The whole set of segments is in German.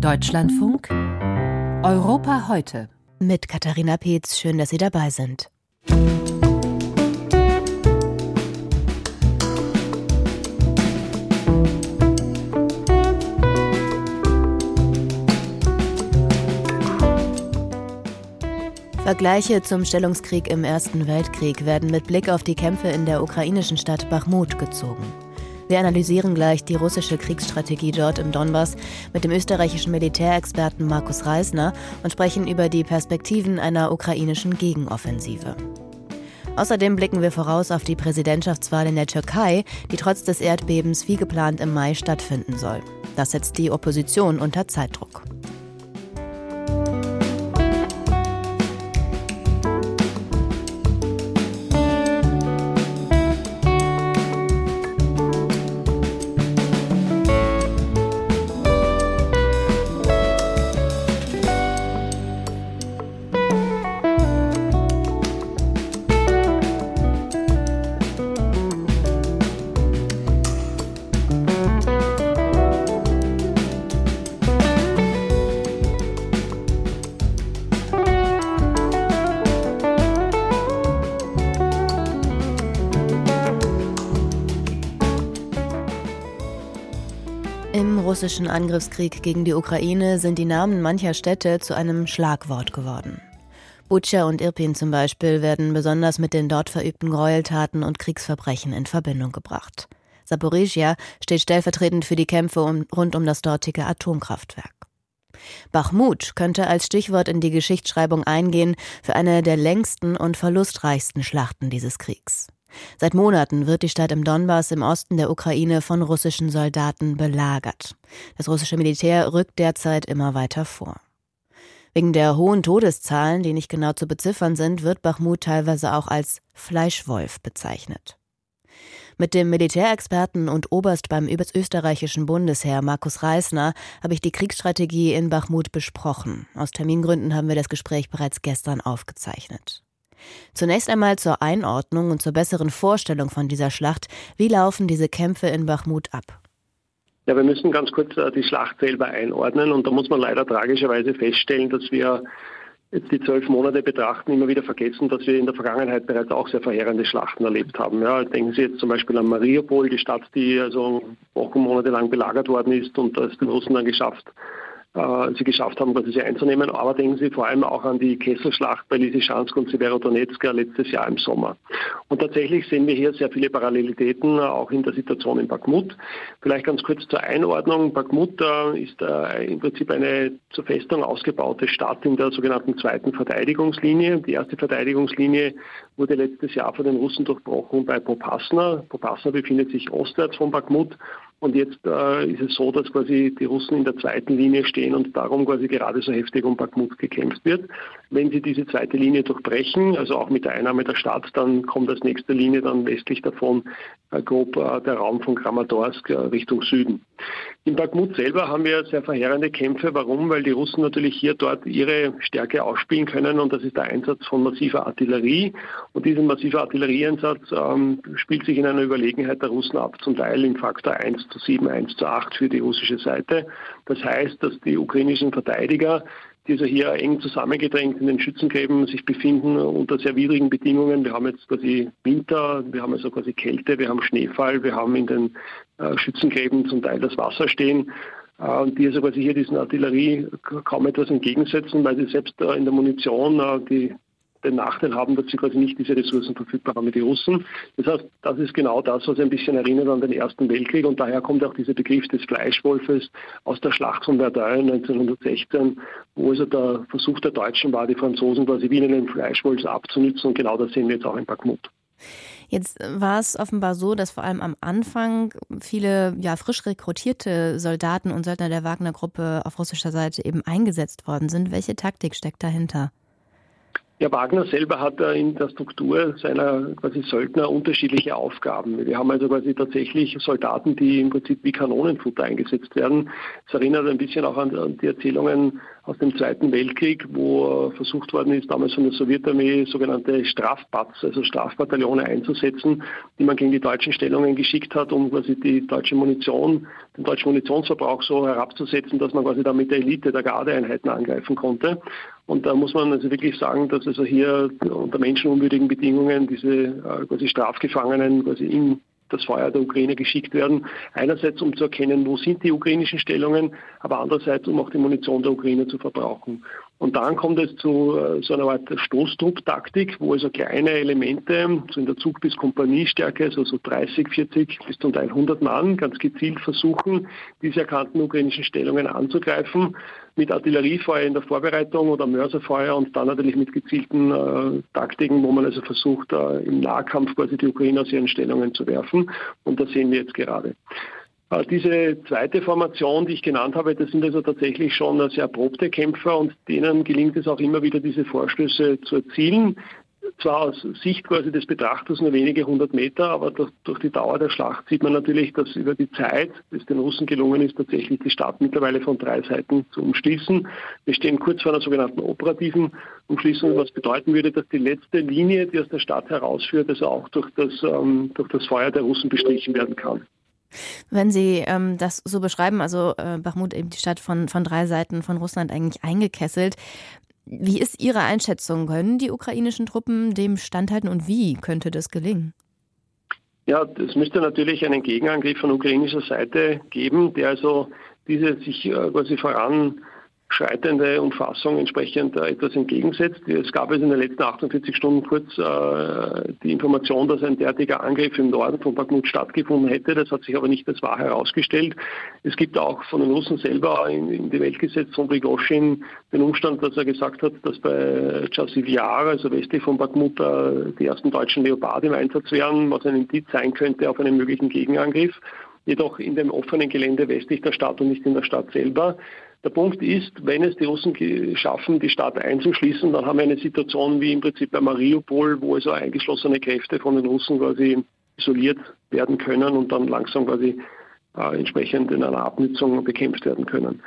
Deutschlandfunk Europa heute. Mit Katharina Peetz, schön, dass Sie dabei sind. Vergleiche zum Stellungskrieg im Ersten Weltkrieg werden mit Blick auf die Kämpfe in der ukrainischen Stadt Bachmut gezogen. Wir analysieren gleich die russische Kriegsstrategie dort im Donbass mit dem österreichischen Militärexperten Markus Reisner und sprechen über die Perspektiven einer ukrainischen Gegenoffensive. Außerdem blicken wir voraus auf die Präsidentschaftswahl in der Türkei, die trotz des Erdbebens wie geplant im Mai stattfinden soll. Das setzt die Opposition unter Zeitdruck. Russischen Angriffskrieg gegen die Ukraine sind die Namen mancher Städte zu einem Schlagwort geworden. Butscha und Irpin zum Beispiel werden besonders mit den dort verübten Gräueltaten und Kriegsverbrechen in Verbindung gebracht. Saporizhia steht stellvertretend für die Kämpfe um, rund um das dortige Atomkraftwerk. Bachmut könnte als Stichwort in die Geschichtsschreibung eingehen für eine der längsten und verlustreichsten Schlachten dieses Kriegs. Seit Monaten wird die Stadt im Donbass im Osten der Ukraine von russischen Soldaten belagert. Das russische Militär rückt derzeit immer weiter vor. Wegen der hohen Todeszahlen, die nicht genau zu beziffern sind, wird Bachmut teilweise auch als Fleischwolf bezeichnet. Mit dem Militärexperten und Oberst beim österreichischen Bundesheer Markus Reisner habe ich die Kriegsstrategie in Bachmut besprochen. Aus Termingründen haben wir das Gespräch bereits gestern aufgezeichnet. Zunächst einmal zur Einordnung und zur besseren Vorstellung von dieser Schlacht. Wie laufen diese Kämpfe in Bachmut ab? Ja, wir müssen ganz kurz äh, die Schlacht selber einordnen und da muss man leider tragischerweise feststellen, dass wir jetzt die zwölf Monate betrachten, immer wieder vergessen, dass wir in der Vergangenheit bereits auch sehr verheerende Schlachten erlebt haben. Ja, denken Sie jetzt zum Beispiel an Mariupol, die Stadt, die also Wochen, Monate lang belagert worden ist und ist den Russen dann geschafft, sie geschafft haben, sie einzunehmen. Aber denken Sie vor allem auch an die Kesselschlacht bei Lysychansk und Severodonetsk letztes Jahr im Sommer. Und tatsächlich sehen wir hier sehr viele Parallelitäten, auch in der Situation in Bakhmut. Vielleicht ganz kurz zur Einordnung. Bakhmut äh, ist äh, im Prinzip eine zur Festung ausgebaute Stadt in der sogenannten zweiten Verteidigungslinie. Die erste Verteidigungslinie wurde letztes Jahr von den Russen durchbrochen bei Popasna. Popasna befindet sich ostwärts von Bakhmut und jetzt äh, ist es so, dass quasi die Russen in der zweiten Linie stehen und darum quasi gerade so heftig um Bakhmut gekämpft wird. Wenn sie diese zweite Linie durchbrechen, also auch mit der Einnahme der Stadt, dann kommt als nächste Linie dann westlich davon äh, grob äh, der Raum von Kramatorsk äh, Richtung Süden. In Bakhmut selber haben wir sehr verheerende Kämpfe. Warum? Weil die Russen natürlich hier dort ihre Stärke ausspielen können und das ist der Einsatz von massiver Artillerie. Und diesen massiver Artillerieeinsatz ähm, spielt sich in einer Überlegenheit der Russen ab, zum Teil im Faktor 1 zu 7, 1 zu 8 für die russische Seite. Das heißt, dass die ukrainischen Verteidiger die also hier eng zusammengedrängt in den Schützengräben sich befinden unter sehr widrigen Bedingungen. Wir haben jetzt quasi Winter, wir haben also quasi Kälte, wir haben Schneefall, wir haben in den äh, Schützengräben zum Teil das Wasser stehen. Äh, und die also quasi hier diesen Artillerie kaum etwas entgegensetzen, weil sie selbst äh, in der Munition die den Nachteil haben, dass sie quasi nicht diese Ressourcen verfügbar haben wie die Russen. Das heißt, das ist genau das, was ein bisschen erinnert an den Ersten Weltkrieg und daher kommt auch dieser Begriff des Fleischwolfes aus der Schlacht von Verdun 1916, wo also der Versuch der Deutschen war, die Franzosen quasi wie einen Fleischwolf abzunützen und genau das sehen wir jetzt auch in Bakhmut. Jetzt war es offenbar so, dass vor allem am Anfang viele ja, frisch rekrutierte Soldaten und Söldner der Wagner-Gruppe auf russischer Seite eben eingesetzt worden sind. Welche Taktik steckt dahinter? Ja, Wagner selber hat in der Struktur seiner quasi Söldner unterschiedliche Aufgaben. Wir haben also quasi tatsächlich Soldaten, die im Prinzip wie Kanonenfutter eingesetzt werden. Es erinnert ein bisschen auch an die Erzählungen aus dem Zweiten Weltkrieg, wo versucht worden ist, damals von der Sowjetarmee sogenannte Strafbats, also Strafbataillone einzusetzen, die man gegen die deutschen Stellungen geschickt hat, um quasi die deutsche Munition, den deutschen Munitionsverbrauch so herabzusetzen, dass man quasi da mit der Elite der Gardeeinheiten angreifen konnte. Und da muss man also wirklich sagen, dass also hier unter menschenunwürdigen Bedingungen diese äh, quasi Strafgefangenen quasi in das Feuer der Ukraine geschickt werden. Einerseits, um zu erkennen, wo sind die ukrainischen Stellungen, aber andererseits, um auch die Munition der Ukraine zu verbrauchen. Und dann kommt es zu äh, so einer Art Stoßtrupp-Taktik, wo also kleine Elemente, so in der Zug- bis Kompaniestärke, also so 30, 40 bis zum Teil 100 Mann, ganz gezielt versuchen, diese erkannten ukrainischen Stellungen anzugreifen, mit Artilleriefeuer in der Vorbereitung oder Mörserfeuer und dann natürlich mit gezielten äh, Taktiken, wo man also versucht, äh, im Nahkampf quasi die Ukraine aus ihren Stellungen zu werfen. Und das sehen wir jetzt gerade. Äh, diese zweite Formation, die ich genannt habe, das sind also tatsächlich schon sehr erprobte Kämpfer und denen gelingt es auch immer wieder, diese Vorstöße zu erzielen. Zwar aus Sicht quasi des Betrachters nur wenige hundert Meter, aber durch die Dauer der Schlacht sieht man natürlich, dass über die Zeit es den Russen gelungen ist, tatsächlich die Stadt mittlerweile von drei Seiten zu umschließen. Wir stehen kurz vor einer sogenannten operativen Umschließung, was bedeuten würde, dass die letzte Linie, die aus der Stadt herausführt, also auch durch das, ähm, durch das Feuer der Russen bestrichen werden kann. Wenn Sie ähm, das so beschreiben, also äh, Bachmut eben die Stadt von, von drei Seiten von Russland eigentlich eingekesselt, wie ist Ihre Einschätzung? Können die ukrainischen Truppen dem standhalten und wie könnte das gelingen? Ja, es müsste natürlich einen Gegenangriff von ukrainischer Seite geben, der also diese sich äh, quasi voran schreitende Umfassung entsprechend äh, etwas entgegensetzt. Es gab es in den letzten 48 Stunden kurz äh, die Information, dass ein derartiger Angriff im Norden von Bakhmut stattgefunden hätte. Das hat sich aber nicht als wahr herausgestellt. Es gibt auch von den Russen selber in, in die Welt gesetzt von Prigozhin den Umstand, dass er gesagt hat, dass bei Chasivyar, also westlich von Bakhmut, äh, die ersten deutschen Leopard im Einsatz wären, was ein Indiz sein könnte auf einen möglichen Gegenangriff jedoch in dem offenen Gelände westlich der Stadt und nicht in der Stadt selber. Der Punkt ist, wenn es die Russen schaffen, die Stadt einzuschließen, dann haben wir eine Situation wie im Prinzip bei Mariupol, wo also eingeschlossene Kräfte von den Russen quasi isoliert werden können und dann langsam quasi äh, entsprechend in einer Abnutzung bekämpft werden können.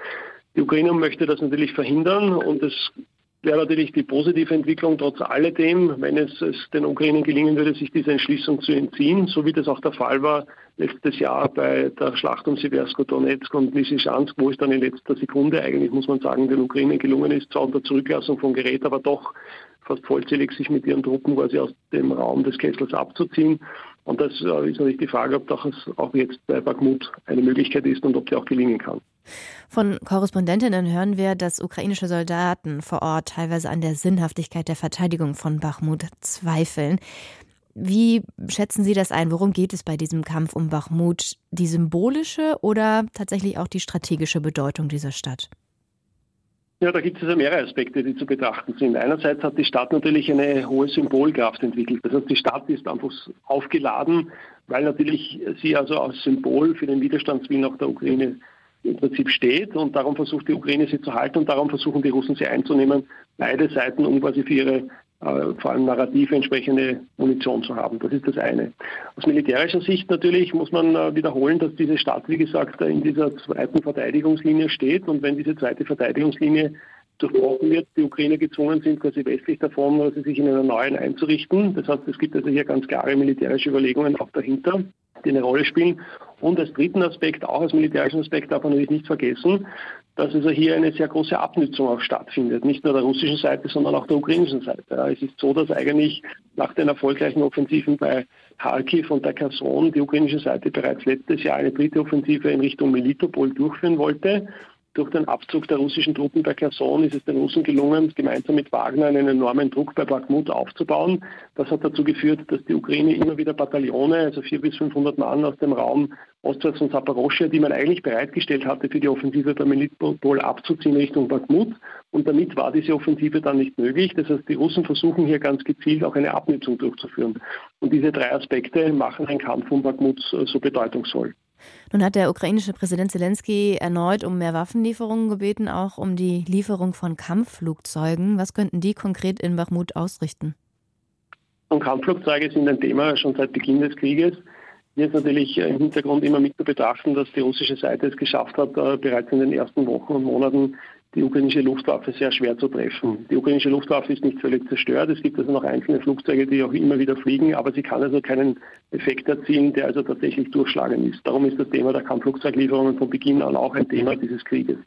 Die Ukraine möchte das natürlich verhindern und es wäre natürlich die positive Entwicklung trotz alledem, wenn es, es den Ukrainern gelingen würde, sich dieser Entschließung zu entziehen, so wie das auch der Fall war letztes Jahr bei der Schlacht um Siversko Donetsk und Lysychansk, wo es dann in letzter Sekunde eigentlich, muss man sagen, den Ukrainern gelungen ist, zwar unter Zurücklassung von Gerät, aber doch fast vollzählig sich mit ihren Truppen quasi aus dem Raum des Kessels abzuziehen. Und das ist natürlich die Frage, ob das auch jetzt bei Bakhmut eine Möglichkeit ist und ob sie auch gelingen kann. Von Korrespondentinnen hören wir, dass ukrainische Soldaten vor Ort teilweise an der Sinnhaftigkeit der Verteidigung von Bachmut zweifeln. Wie schätzen Sie das ein? Worum geht es bei diesem Kampf um Bachmut? Die symbolische oder tatsächlich auch die strategische Bedeutung dieser Stadt? Ja, da gibt es also mehrere Aspekte, die zu betrachten sind. Einerseits hat die Stadt natürlich eine hohe Symbolkraft entwickelt. Das heißt, die Stadt ist einfach aufgeladen, weil natürlich sie also als Symbol für den Widerstandswillen auch der Ukraine im Prinzip steht und darum versucht die Ukraine sie zu halten und darum versuchen die Russen sie einzunehmen, beide Seiten, um quasi für ihre äh, vor allem narrative entsprechende Munition zu haben. Das ist das eine. Aus militärischer Sicht natürlich muss man äh, wiederholen, dass diese Stadt, wie gesagt, in dieser zweiten Verteidigungslinie steht und wenn diese zweite Verteidigungslinie durchbrochen wird, die Ukrainer gezwungen sind, quasi westlich davon, also sich in einer neuen einzurichten. Das heißt, es gibt also hier ganz klare militärische Überlegungen auch dahinter, die eine Rolle spielen. Und als dritten Aspekt, auch als militärischen Aspekt, darf man natürlich nicht vergessen, dass also hier eine sehr große Abnützung auch stattfindet. Nicht nur der russischen Seite, sondern auch der ukrainischen Seite. Es ist so, dass eigentlich nach den erfolgreichen Offensiven bei Kharkiv und der Kherson die ukrainische Seite bereits letztes Jahr eine dritte Offensive in Richtung Melitopol durchführen wollte. Durch den Abzug der russischen Truppen bei Kherson ist es den Russen gelungen, gemeinsam mit Wagner einen enormen Druck bei Bakhmut aufzubauen. Das hat dazu geführt, dass die Ukraine immer wieder Bataillone, also 400 bis 500 Mann aus dem Raum ostwärts von Saporoschia, die man eigentlich bereitgestellt hatte, für die Offensive bei Melitopol abzuziehen Richtung Bakhmut. Und damit war diese Offensive dann nicht möglich. Das heißt, die Russen versuchen hier ganz gezielt auch eine Abnutzung durchzuführen. Und diese drei Aspekte machen einen Kampf um Bakhmut so bedeutungsvoll. Nun hat der ukrainische Präsident Zelensky erneut um mehr Waffenlieferungen gebeten, auch um die Lieferung von Kampfflugzeugen. Was könnten die konkret in Bachmut ausrichten? Und Kampfflugzeuge sind ein Thema schon seit Beginn des Krieges. Hier ist natürlich im Hintergrund immer mit zu betrachten, dass die russische Seite es geschafft hat, äh, bereits in den ersten Wochen und Monaten die ukrainische Luftwaffe sehr schwer zu treffen. Die ukrainische Luftwaffe ist nicht völlig zerstört. Es gibt also noch einzelne Flugzeuge, die auch immer wieder fliegen, aber sie kann also keinen Effekt erzielen, der also tatsächlich durchschlagend ist. Darum ist das Thema der Kampfflugzeuglieferungen von Beginn an auch ein Thema dieses Krieges.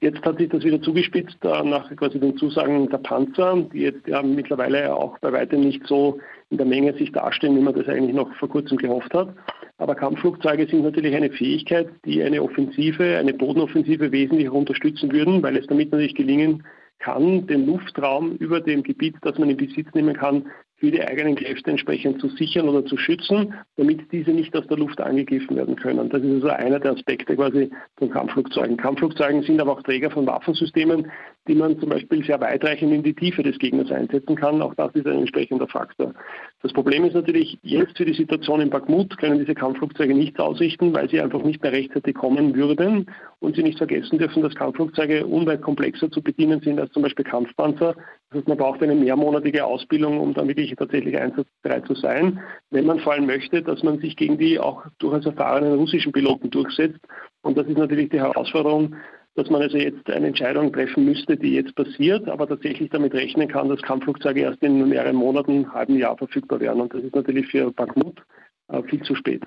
Jetzt hat sich das wieder zugespitzt äh, nach quasi den Zusagen der Panzer, die jetzt ja mittlerweile auch bei weitem nicht so in der Menge sich darstellen, wie man das eigentlich noch vor kurzem gehofft hat. Aber Kampfflugzeuge sind natürlich eine Fähigkeit, die eine Offensive, eine Bodenoffensive wesentlich unterstützen würden, weil es damit natürlich gelingen kann, den Luftraum über dem Gebiet, das man in Besitz nehmen kann, für die eigenen Kräfte entsprechend zu sichern oder zu schützen, damit diese nicht aus der Luft angegriffen werden können. Das ist also einer der Aspekte quasi von Kampfflugzeugen. Kampfflugzeugen sind aber auch Träger von Waffensystemen, die man zum Beispiel sehr weitreichend in die Tiefe des Gegners einsetzen kann. Auch das ist ein entsprechender Faktor. Das Problem ist natürlich, jetzt für die Situation in Bakhmut können diese Kampfflugzeuge nichts ausrichten, weil sie einfach nicht mehr rechtzeitig kommen würden. Und Sie nicht vergessen dürfen, dass Kampfflugzeuge unweit komplexer zu bedienen sind als zum Beispiel Kampfpanzer. Das heißt, man braucht eine mehrmonatige Ausbildung, um dann wirklich tatsächlich einsatzbereit zu sein, wenn man vor allem möchte, dass man sich gegen die auch durchaus erfahrenen russischen Piloten durchsetzt. Und das ist natürlich die Herausforderung, dass man also jetzt eine Entscheidung treffen müsste, die jetzt passiert, aber tatsächlich damit rechnen kann, dass Kampfflugzeuge erst in mehreren Monaten, halben Jahr verfügbar werden. Und das ist natürlich für Bakhmut äh, viel zu spät.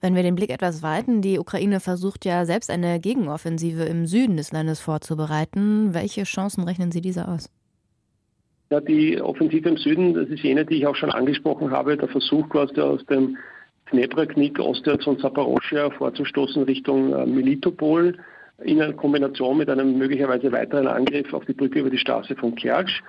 Wenn wir den Blick etwas weiten, die Ukraine versucht ja selbst eine Gegenoffensive im Süden des Landes vorzubereiten. Welche Chancen rechnen Sie dieser aus? Ja, die Offensive im Süden, das ist jene, die ich auch schon angesprochen habe, der Versuch quasi aus dem Dnepr-Knick ostwärts von Saporoschia vorzustoßen Richtung äh, In Kombination mit einem möglicherweise weiteren Angriff auf die Brücke über die Straße von Kertsch.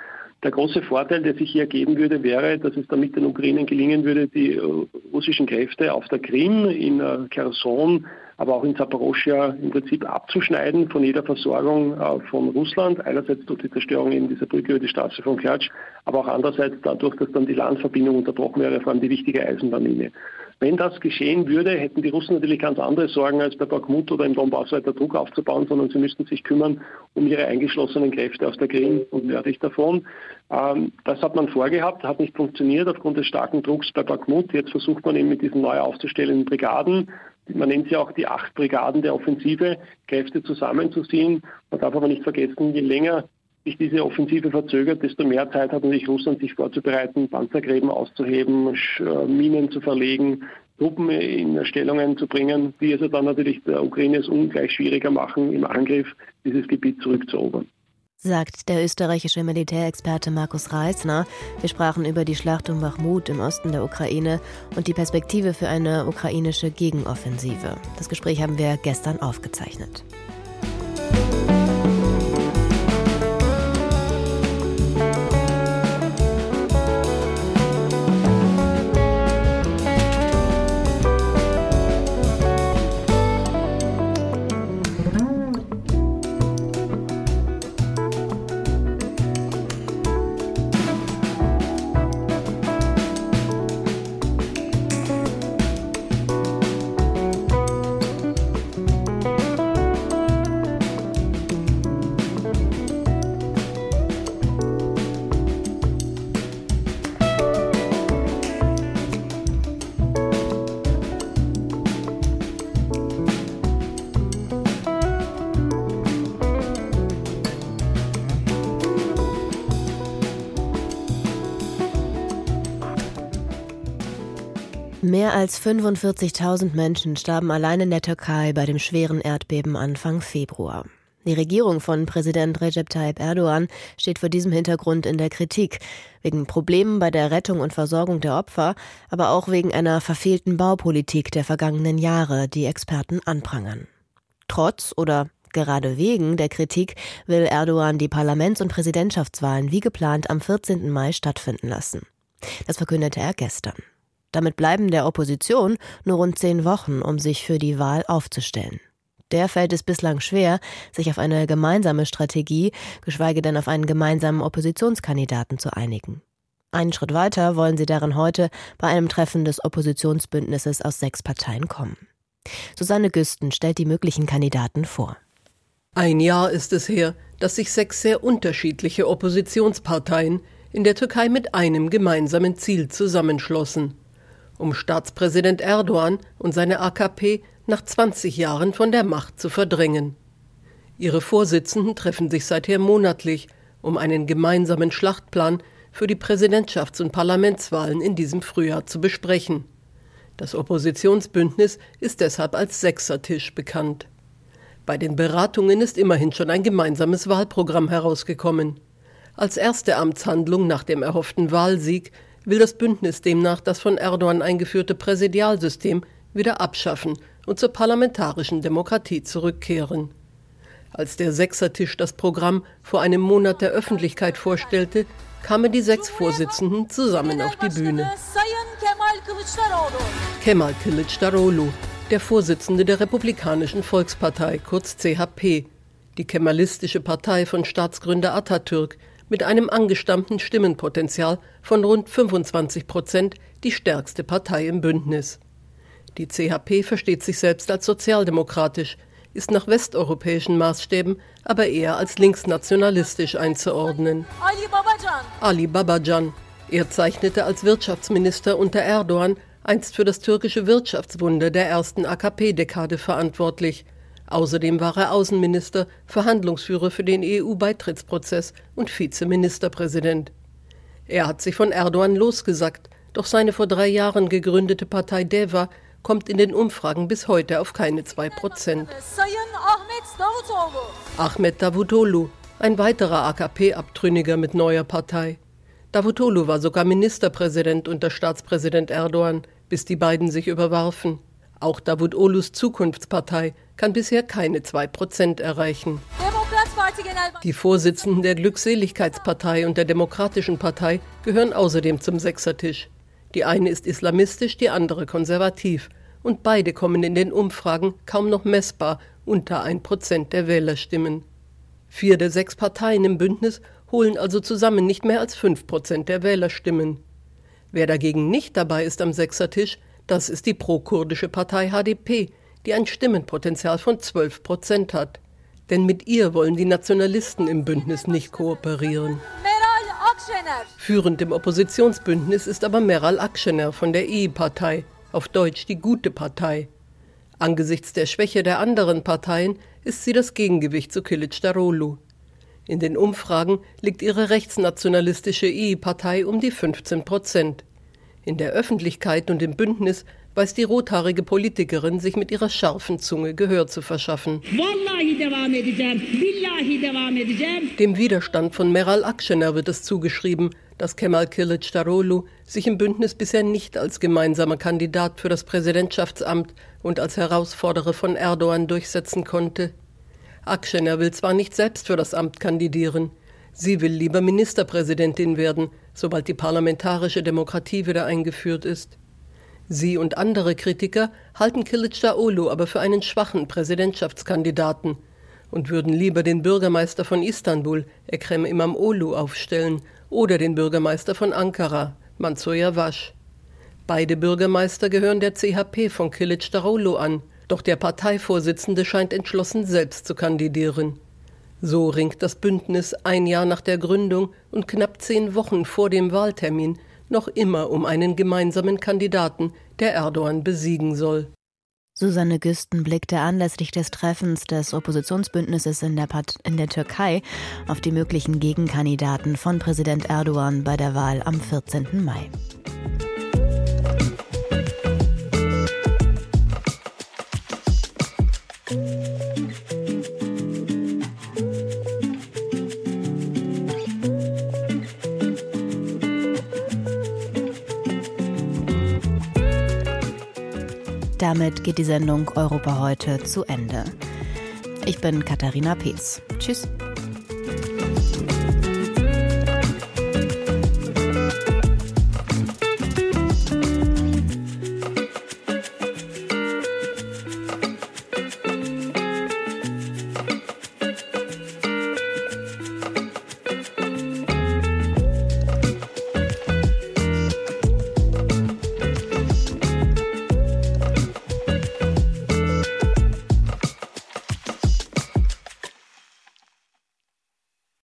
Der große Vorteil, der sich hier ergeben würde, wäre, dass es damit den Ukrainern gelingen würde, die äh, russischen Kräfte auf der Krim, in äh, Kherson, aber auch in Zaporoschia im Prinzip abzuschneiden von jeder Versorgung äh, von Russland. Einerseits durch die Zerstörung in dieser Brücke über die Straße von Kertsch, aber auch andererseits dadurch, dass dann die Landverbindung unterbrochen wäre, vor allem die wichtige Eisenbahnlinie. Wenn das geschehen würde, hätten die Russen natürlich ganz andere Sorgen, als bei Bakhmut oder im Donbass weiter Druck aufzubauen, sondern sie müssten sich kümmern um ihre eingeschlossenen Kräfte aus der Krim und nördlich davon. Ähm, das hat man vorgehabt, hat nicht funktioniert aufgrund des starken Drucks bei Bakhmut. Jetzt versucht man eben mit diesen neu aufzustellenden Brigaden, man nennt sie auch die acht Brigaden der Offensive, Kräfte zusammenzuziehen. Man darf aber nicht vergessen, je länger sich diese Offensive verzögert, desto mehr Zeit hat natürlich Russland, sich vorzubereiten, Panzergräben auszuheben, äh, Minen zu verlegen, Truppen in Stellungen zu bringen, die also dann natürlich der Ukraine es ungleich schwieriger machen, im Angriff dieses Gebiet zurückzuerobern. Sagt der österreichische Militärexperte Markus Reisner. Wir sprachen über die Schlacht um Bachmut im Osten der Ukraine und die Perspektive für eine ukrainische Gegenoffensive. Das Gespräch haben wir gestern aufgezeichnet. Mehr als 45.000 Menschen starben allein in der Türkei bei dem schweren Erdbeben Anfang Februar. Die Regierung von Präsident Recep Tayyip Erdogan steht vor diesem Hintergrund in der Kritik, wegen Problemen bei der Rettung und Versorgung der Opfer, aber auch wegen einer verfehlten Baupolitik der vergangenen Jahre, die Experten anprangern. Trotz oder gerade wegen der Kritik will Erdogan die Parlaments- und Präsidentschaftswahlen wie geplant am 14. Mai stattfinden lassen. Das verkündete er gestern. Damit bleiben der Opposition nur rund zehn Wochen, um sich für die Wahl aufzustellen. Der fällt es bislang schwer, sich auf eine gemeinsame Strategie, geschweige denn auf einen gemeinsamen Oppositionskandidaten zu einigen. Einen Schritt weiter wollen sie darin heute bei einem Treffen des Oppositionsbündnisses aus sechs Parteien kommen. Susanne Güsten stellt die möglichen Kandidaten vor. Ein Jahr ist es her, dass sich sechs sehr unterschiedliche Oppositionsparteien in der Türkei mit einem gemeinsamen Ziel zusammenschlossen, um Staatspräsident Erdogan und seine AKP nach 20 Jahren von der Macht zu verdrängen. Ihre Vorsitzenden treffen sich seither monatlich, um einen gemeinsamen Schlachtplan für die Präsidentschafts- und Parlamentswahlen in diesem Frühjahr zu besprechen. Das Oppositionsbündnis ist deshalb als Sechsertisch bekannt. Bei den Beratungen ist immerhin schon ein gemeinsames Wahlprogramm herausgekommen. Als erste Amtshandlung nach dem erhofften Wahlsieg will das Bündnis demnach das von Erdogan eingeführte Präsidialsystem wieder abschaffen und zur parlamentarischen Demokratie zurückkehren. Als der Sechsertisch das Programm vor einem Monat der Öffentlichkeit vorstellte, kamen die sechs Vorsitzenden zusammen auf die Bühne. Kemal Kılıçdaroğlu, der Vorsitzende der Republikanischen Volkspartei, kurz CHP, die kemalistische Partei von Staatsgründer Atatürk, mit einem angestammten Stimmenpotenzial von rund 25 Prozent die stärkste Partei im Bündnis. Die CHP versteht sich selbst als sozialdemokratisch, ist nach westeuropäischen Maßstäben aber eher als linksnationalistisch einzuordnen. Ali Babacan. Ali Babacan. Er zeichnete als Wirtschaftsminister unter Erdogan einst für das türkische Wirtschaftswunder der ersten AKP-Dekade verantwortlich. Außerdem war er Außenminister, Verhandlungsführer für den EU-Beitrittsprozess und Vizeministerpräsident. Er hat sich von Erdogan losgesagt, doch seine vor drei Jahren gegründete Partei DEVA kommt in den Umfragen bis heute auf keine zwei Prozent. Ahmed Davutoglu, ein weiterer AKP-Abtrünniger mit neuer Partei. Davutoglu war sogar Ministerpräsident unter Staatspräsident Erdogan, bis die beiden sich überwarfen. Auch Davutoglus Zukunftspartei kann bisher keine zwei Prozent erreichen. Die Vorsitzenden der Glückseligkeitspartei und der Demokratischen Partei gehören außerdem zum Sechsertisch. Die eine ist islamistisch, die andere konservativ. Und beide kommen in den Umfragen kaum noch messbar unter ein Prozent der Wählerstimmen. Vier der sechs Parteien im Bündnis holen also zusammen nicht mehr als fünf Prozent der Wählerstimmen. Wer dagegen nicht dabei ist am Sechsertisch, das ist die pro-kurdische Partei HDP, die ein Stimmenpotenzial von zwölf Prozent hat. Denn mit ihr wollen die Nationalisten im Bündnis nicht kooperieren. Führend im Oppositionsbündnis ist aber Meral Akşener von der EI-Partei, auf Deutsch die gute Partei. Angesichts der Schwäche der anderen Parteien ist sie das Gegengewicht zu Kılıçdaroğlu. In den Umfragen liegt ihre rechtsnationalistische EI-Partei um die 15 Prozent. In der Öffentlichkeit und im Bündnis weiß die rothaarige Politikerin sich mit ihrer scharfen Zunge Gehör zu verschaffen. Dem Widerstand von Meral Akşener wird es zugeschrieben, dass Kemal Kılıçdaroğlu sich im Bündnis bisher nicht als gemeinsamer Kandidat für das Präsidentschaftsamt und als Herausforderer von Erdogan durchsetzen konnte. Akşener will zwar nicht selbst für das Amt kandidieren, sie will lieber Ministerpräsidentin werden, sobald die parlamentarische Demokratie wieder eingeführt ist. Sie und andere Kritiker halten Kılıçdaroğlu aber für einen schwachen Präsidentschaftskandidaten und würden lieber den Bürgermeister von Istanbul, Ekrem Imamoglu, aufstellen oder den Bürgermeister von Ankara, Mansur Yavaş. Beide Bürgermeister gehören der CHP von Kılıçdaroğlu an, doch der Parteivorsitzende scheint entschlossen, selbst zu kandidieren. So ringt das Bündnis ein Jahr nach der Gründung und knapp zehn Wochen vor dem Wahltermin noch immer um einen gemeinsamen Kandidaten, der Erdogan besiegen soll. Susanne Güsten blickte anlässlich des Treffens des Oppositionsbündnisses in der, Part in der Türkei auf die möglichen Gegenkandidaten von Präsident Erdogan bei der Wahl am 14. Mai. Damit geht die Sendung Europa heute zu Ende. Ich bin Katharina Pees. Tschüss.